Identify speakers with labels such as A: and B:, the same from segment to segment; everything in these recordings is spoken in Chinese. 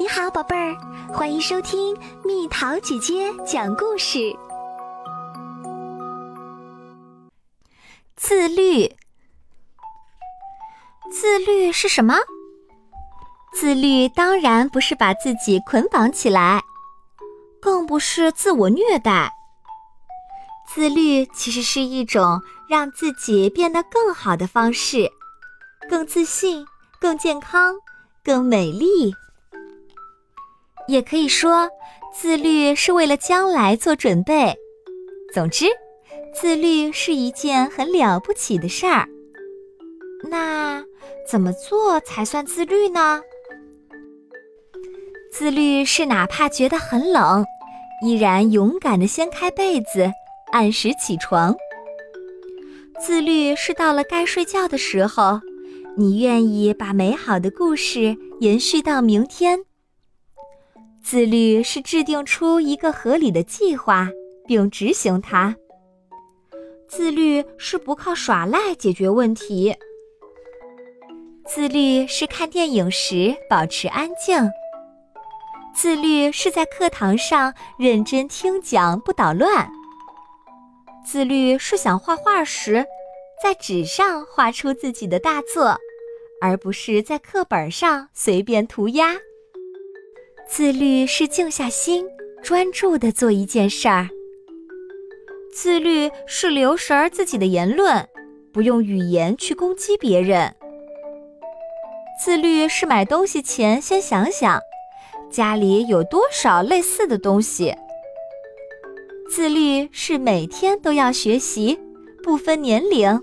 A: 你好，宝贝儿，欢迎收听蜜桃姐姐讲故事。
B: 自律，自律是什么？自律当然不是把自己捆绑起来，更不是自我虐待。自律其实是一种让自己变得更好的方式，更自信、更健康、更美丽。也可以说，自律是为了将来做准备。总之，自律是一件很了不起的事儿。那怎么做才算自律呢？自律是哪怕觉得很冷，依然勇敢地掀开被子，按时起床。自律是到了该睡觉的时候，你愿意把美好的故事延续到明天。自律是制定出一个合理的计划并执行它。自律是不靠耍赖解决问题。自律是看电影时保持安静。自律是在课堂上认真听讲不捣乱。自律是想画画时，在纸上画出自己的大作，而不是在课本上随便涂鸦。自律是静下心，专注的做一件事儿。自律是留神儿自己的言论，不用语言去攻击别人。自律是买东西前先想想，家里有多少类似的东西。自律是每天都要学习，不分年龄。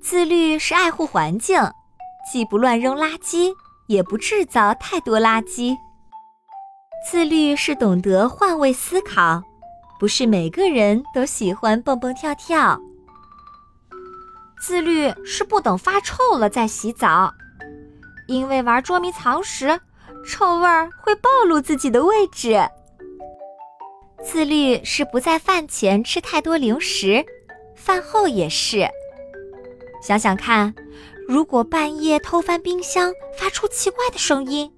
B: 自律是爱护环境，既不乱扔垃圾，也不制造太多垃圾。自律是懂得换位思考，不是每个人都喜欢蹦蹦跳跳。自律是不等发臭了再洗澡，因为玩捉迷藏时，臭味儿会暴露自己的位置。自律是不在饭前吃太多零食，饭后也是。想想看，如果半夜偷翻冰箱，发出奇怪的声音。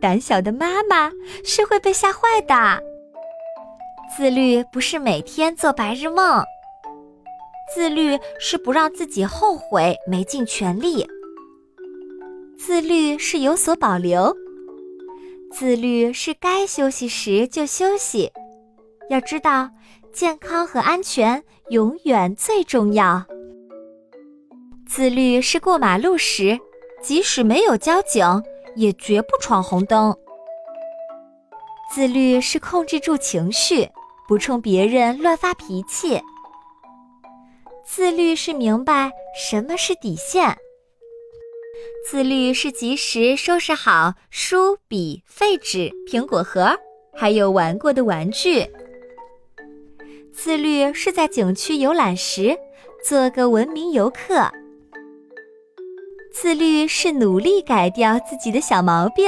B: 胆小的妈妈是会被吓坏的。自律不是每天做白日梦，自律是不让自己后悔没尽全力。自律是有所保留，自律是该休息时就休息。要知道，健康和安全永远最重要。自律是过马路时，即使没有交警。也绝不闯红灯。自律是控制住情绪，不冲别人乱发脾气。自律是明白什么是底线。自律是及时收拾好书、笔、废纸、苹果核，还有玩过的玩具。自律是在景区游览时做个文明游客。自律是努力改掉自己的小毛病。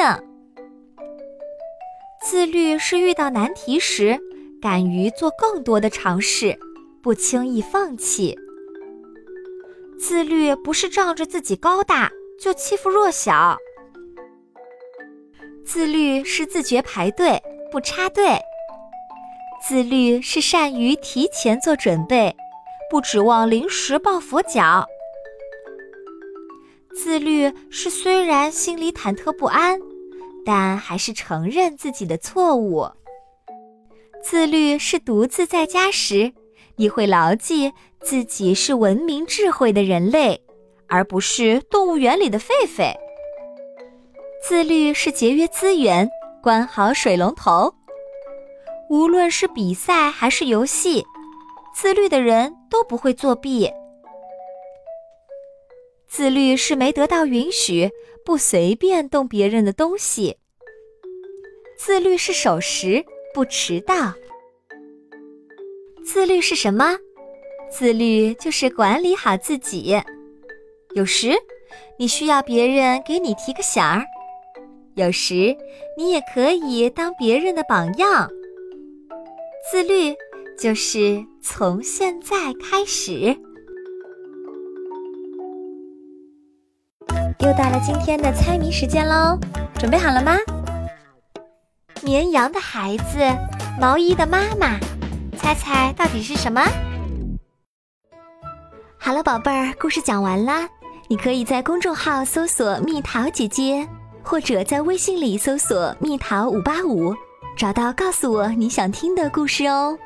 B: 自律是遇到难题时，敢于做更多的尝试，不轻易放弃。自律不是仗着自己高大就欺负弱小。自律是自觉排队，不插队。自律是善于提前做准备，不指望临时抱佛脚。自律是虽然心里忐忑不安，但还是承认自己的错误。自律是独自在家时，你会牢记自己是文明智慧的人类，而不是动物园里的狒狒。自律是节约资源，关好水龙头。无论是比赛还是游戏，自律的人都不会作弊。自律是没得到允许不随便动别人的东西。自律是守时不迟到。自律是什么？自律就是管理好自己。有时你需要别人给你提个醒儿，有时你也可以当别人的榜样。自律就是从现在开始。又到了今天的猜谜时间喽，准备好了吗？绵羊的孩子，毛衣的妈妈，猜猜到底是什么？
A: 好了，宝贝儿，故事讲完啦。你可以在公众号搜索“蜜桃姐姐”，或者在微信里搜索“蜜桃五八五”，找到告诉我你想听的故事哦。